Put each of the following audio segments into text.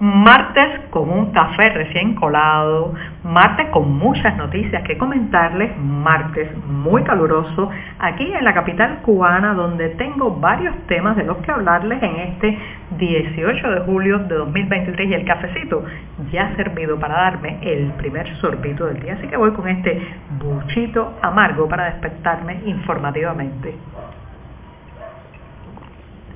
Martes con un café recién colado, martes con muchas noticias que comentarles, martes muy caluroso aquí en la capital cubana donde tengo varios temas de los que hablarles en este 18 de julio de 2023 y el cafecito ya ha servido para darme el primer sorbito del día, así que voy con este buchito amargo para despertarme informativamente.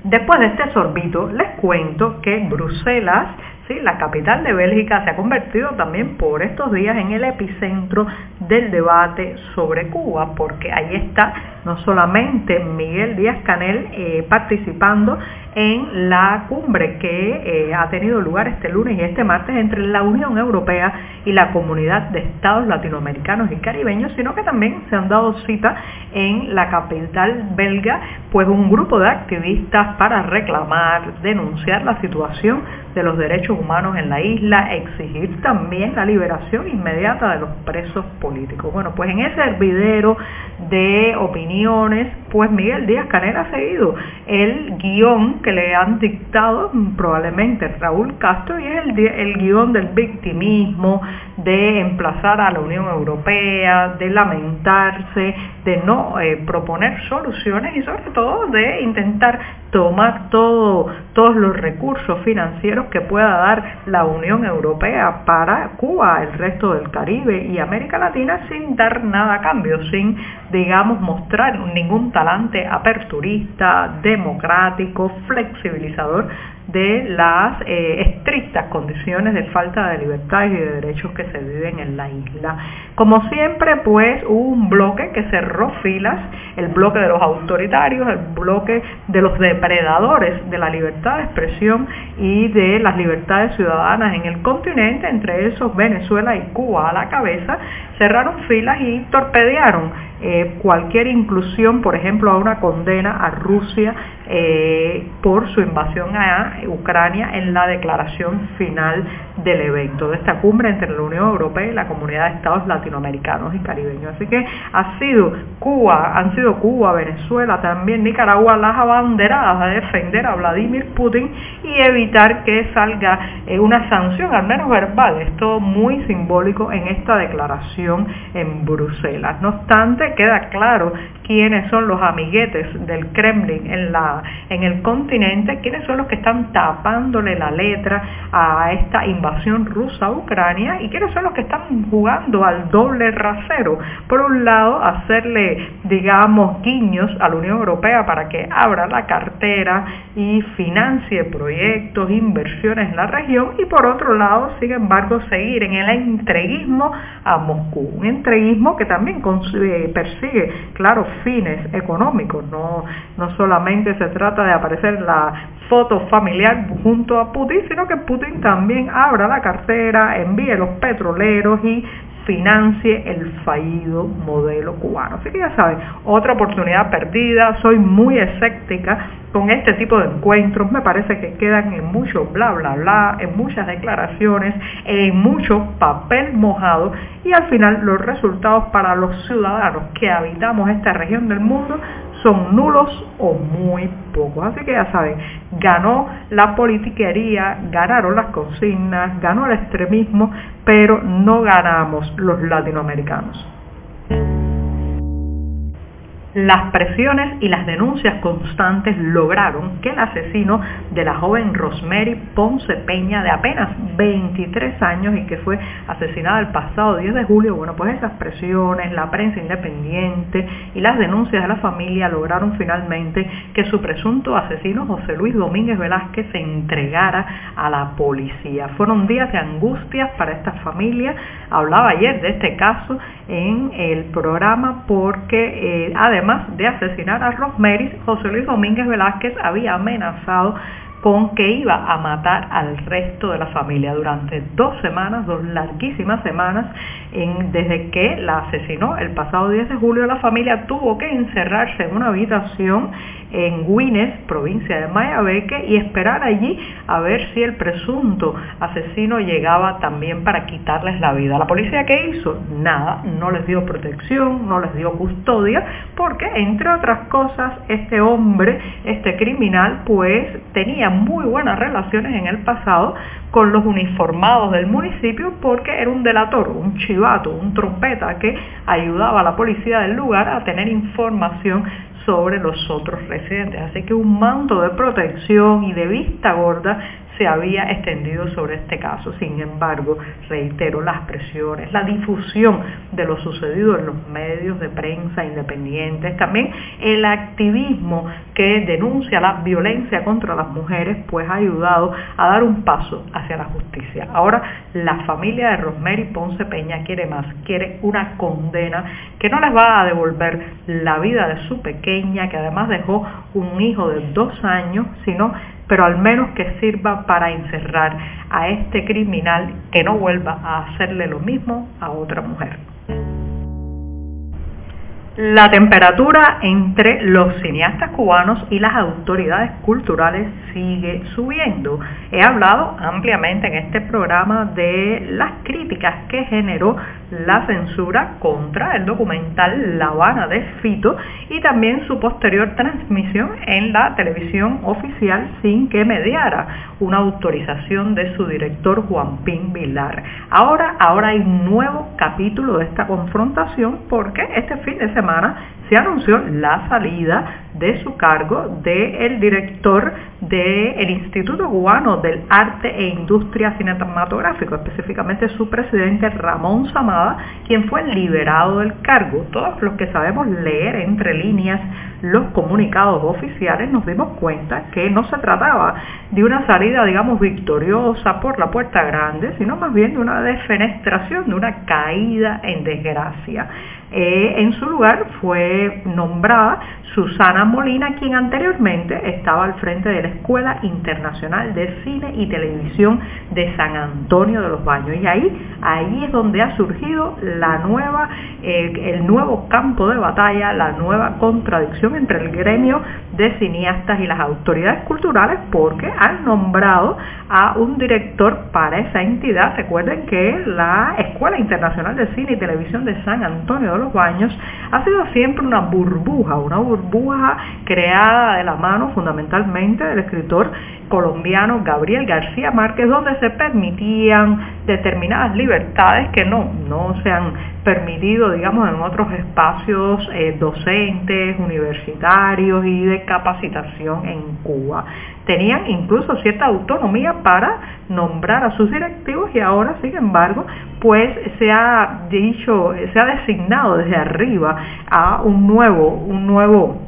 Después de este sorbito les cuento que Bruselas Sí, la capital de Bélgica se ha convertido también por estos días en el epicentro del debate sobre Cuba, porque ahí está no solamente Miguel Díaz Canel eh, participando en la cumbre que eh, ha tenido lugar este lunes y este martes entre la Unión Europea y la comunidad de estados latinoamericanos y caribeños, sino que también se han dado cita en la capital belga, pues un grupo de activistas para reclamar, denunciar la situación de los derechos humanos en la isla, exigir también la liberación inmediata de los presos políticos. Bueno, pues en ese hervidero de opiniones, pues Miguel Díaz Canel ha seguido el guion que le han dictado probablemente Raúl Castro y es el, el guion del victimismo, de emplazar a la Unión Europea, de lamentarse, de no eh, proponer soluciones y sobre todo de intentar tomar todo, todos los recursos financieros que pueda dar la Unión Europea para Cuba, el resto del Caribe y América Latina sin dar nada a cambio, sin, digamos, mostrar ningún talante aperturista, democrático, flexibilizador de las eh, estrictas condiciones de falta de libertades y de derechos que se viven en la isla. Como siempre, pues hubo un bloque que cerró filas, el bloque de los autoritarios, el bloque de los depredadores de la libertad de expresión y de las libertades ciudadanas en el continente, entre esos Venezuela y Cuba a la cabeza, cerraron filas y torpedearon eh, cualquier inclusión, por ejemplo, a una condena a Rusia eh, por su invasión a Ucrania en la declaración final del evento. De esta cumbre entre la Unión Europea y la Comunidad de Estados Latinoamericanos y Caribeños. Así que ha sido Cuba, han sido Cuba, Venezuela, también Nicaragua las abanderadas a defender a Vladimir Putin y evitar que salga eh, una sanción, al menos verbal. Esto muy simbólico en esta declaración en Bruselas. No obstante, queda claro quiénes son los amiguetes del Kremlin en, la, en el continente, quiénes son los que están tapándole la letra a esta invasión rusa a Ucrania y quiénes son los que están jugando al doble rasero. Por un lado, hacerle, digamos, guiños a la Unión Europea para que abra la cartera y financie proyectos, inversiones en la región y por otro lado, sin embargo, seguir en el entreguismo a Moscú. Un entreguismo que también eh, persigue, claro, fines económicos, no, no solamente se trata de aparecer la foto familiar junto a Putin, sino que Putin también abra la cartera, envíe los petroleros y financie el fallido modelo cubano. Así que ya saben, otra oportunidad perdida, soy muy escéptica con este tipo de encuentros, me parece que quedan en mucho bla bla bla, en muchas declaraciones, en mucho papel mojado y al final los resultados para los ciudadanos que habitamos esta región del mundo son nulos o muy pocos. Así que ya saben, ganó la politiquería, ganaron las consignas, ganó el extremismo, pero no ganamos los latinoamericanos. Las presiones y las denuncias constantes lograron que el asesino de la joven Rosemary Ponce Peña de apenas 23 años y que fue asesinada el pasado 10 de julio, bueno, pues esas presiones, la prensa independiente y las denuncias de la familia lograron finalmente que su presunto asesino José Luis Domínguez Velázquez se entregara a la policía. Fueron días de angustias para esta familia. Hablaba ayer de este caso en el programa porque eh, además de asesinar a Rosemary, José Luis Domínguez Velázquez había amenazado con que iba a matar al resto de la familia durante dos semanas, dos larguísimas semanas, desde que la asesinó el pasado 10 de julio, la familia tuvo que encerrarse en una habitación en Guinness, provincia de Mayabeque, y esperar allí a ver si el presunto asesino llegaba también para quitarles la vida. La policía qué hizo? Nada, no les dio protección, no les dio custodia, porque entre otras cosas este hombre, este criminal, pues tenía muy buenas relaciones en el pasado con los uniformados del municipio porque era un delator, un chivato, un trompeta que ayudaba a la policía del lugar a tener información sobre los otros residentes. Así que un manto de protección y de vista gorda se había extendido sobre este caso. Sin embargo, reitero, las presiones, la difusión de lo sucedido en los medios de prensa independientes, también el activismo que denuncia la violencia contra las mujeres, pues ha ayudado a dar un paso hacia la justicia. Ahora, la familia de Rosemary Ponce Peña quiere más, quiere una condena que no les va a devolver la vida de su pequeña, que además dejó un hijo de dos años, sino pero al menos que sirva para encerrar a este criminal que no vuelva a hacerle lo mismo a otra mujer. La temperatura entre los cineastas cubanos y las autoridades culturales sigue subiendo. He hablado ampliamente en este programa de las críticas que generó la censura contra el documental La Habana de Fito y también su posterior transmisión en la televisión oficial sin que mediara una autorización de su director Juan Pin Vilar. Ahora, ahora hay un nuevo capítulo de esta confrontación porque este fin de semana se anunció la salida de su cargo del director del Instituto Cubano del Arte e Industria Cinematográfico, específicamente su presidente Ramón Samada, quien fue liberado del cargo. Todos los que sabemos leer entre líneas los comunicados oficiales nos dimos cuenta que no se trataba de una salida, digamos, victoriosa por la puerta grande, sino más bien de una defenestración, de una caída en desgracia. Eh, en su lugar fue nombrada Susana Molina, quien anteriormente estaba al frente de la Escuela Internacional de Cine y Televisión de San Antonio de los Baños. Y ahí, ahí es donde ha surgido la nueva, el nuevo campo de batalla, la nueva contradicción entre el gremio de cineastas y las autoridades culturales, porque han nombrado a un director para esa entidad. Recuerden que la Escuela Internacional de Cine y Televisión de San Antonio de los Baños ha sido siempre una burbuja, una burbuja creada de la mano fundamentalmente del escritor colombiano Gabriel García Márquez, donde se permitían determinadas libertades que no, no se han permitido, digamos, en otros espacios eh, docentes, universitarios y de capacitación en Cuba. Tenían incluso cierta autonomía para nombrar a sus directivos y ahora, sin embargo, pues se ha dicho, se ha designado desde arriba a un nuevo, un nuevo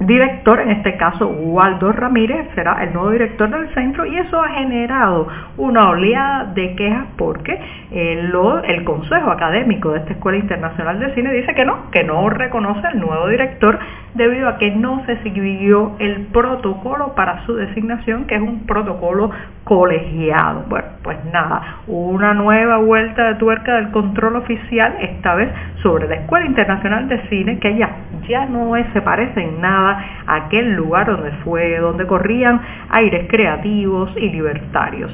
director, en este caso Waldo Ramírez, será el nuevo director del centro y eso ha generado una oleada de quejas porque el, el Consejo Académico de esta Escuela Internacional de Cine dice que no, que no reconoce al nuevo director debido a que no se siguió el protocolo para su designación, que es un protocolo colegiado. Bueno, pues nada, una nueva vuelta de tuerca del control oficial, esta vez sobre la Escuela Internacional de Cine, que ya, ya no se parece en nada a aquel lugar donde fue, donde corrían aires creativos y libertarios.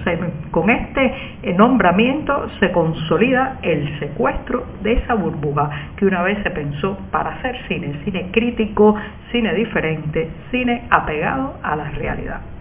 Con este nombramiento se consolida el secuestro de esa burbuja que una vez se pensó para hacer cine, cine crítico, cine diferente, cine apegado a la realidad.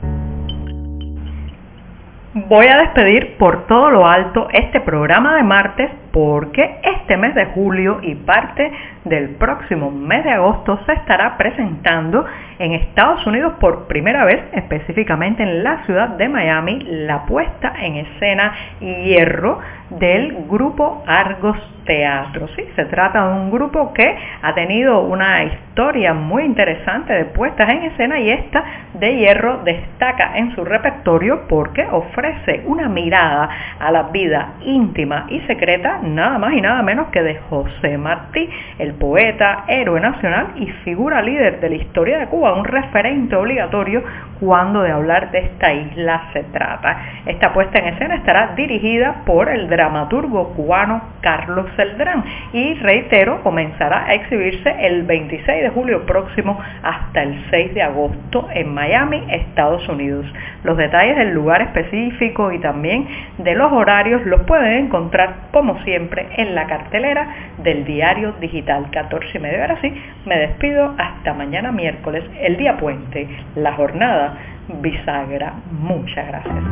Voy a despedir por todo lo alto este programa de martes porque este mes de julio y parte del próximo mes de agosto se estará presentando en Estados Unidos por primera vez, específicamente en la ciudad de Miami, la puesta en escena Hierro del grupo Argos Teatro. Sí, se trata de un grupo que ha tenido una historia muy interesante de puestas en escena y esta de Hierro destaca en su repertorio porque ofrece una mirada a la vida íntima y secreta nada más y nada menos que de José Martí, el poeta, héroe nacional y figura líder de la historia de Cuba, un referente obligatorio cuando de hablar de esta isla se trata. Esta puesta en escena estará dirigida por el dramaturgo cubano Carlos Celdrán y reitero, comenzará a exhibirse el 26 de julio próximo hasta el 6 de agosto en Miami, Estados Unidos. Los detalles del lugar específico y también de los horarios los pueden encontrar como siempre en la cartelera del diario digital 14 y medio. Ahora sí, me despido hasta mañana miércoles, el día puente, la jornada bisagra. Muchas gracias.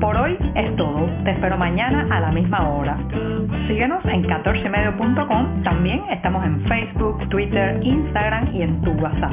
Por hoy es todo. Te espero mañana a la misma hora. Síguenos en 14medio.com. También estamos en Facebook, Twitter, Instagram y en tu WhatsApp.